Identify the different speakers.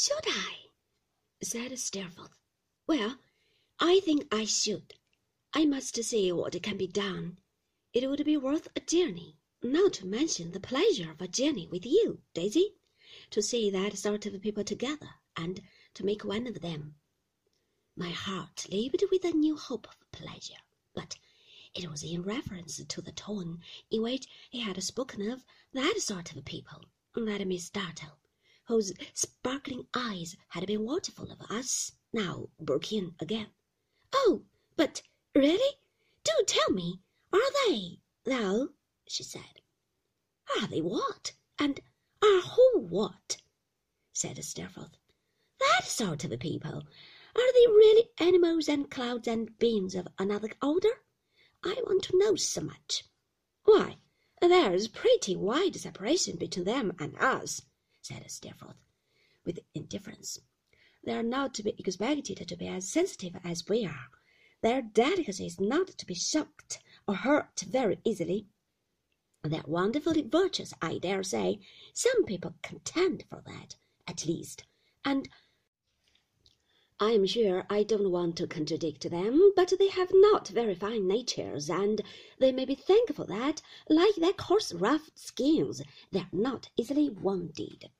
Speaker 1: Should I? said Steerforth. Well, I think I should. I must see what can be done. It would be worth a journey, not to mention the pleasure of a journey with you, Daisy, to see that sort of people together, and to make one of them. My heart leaped with a new hope of pleasure, but it was in reference to the tone in which he had spoken of that sort of people that Miss Dartle, whose sparkling eyes had been watchful of us, now broke in again. "Oh, but really, do tell me, are they, though?" she said. "Are they what? And are who what?" said Steerforth. "That sort of people. Are they really animals and clouds and beings of another order? I want to know so much. Why, there's pretty wide separation between them and us," said Steerforth, with indifference. They're not to be expected to be as sensitive as we are. Their delicacy is not to be shocked or hurt very easily. They're wonderfully virtuous, I dare say. Some people contend for that, at least. And I am sure I don't want to contradict them, but they have not very fine natures, and they may be thankful that, like their coarse, rough skins, they are not easily wounded.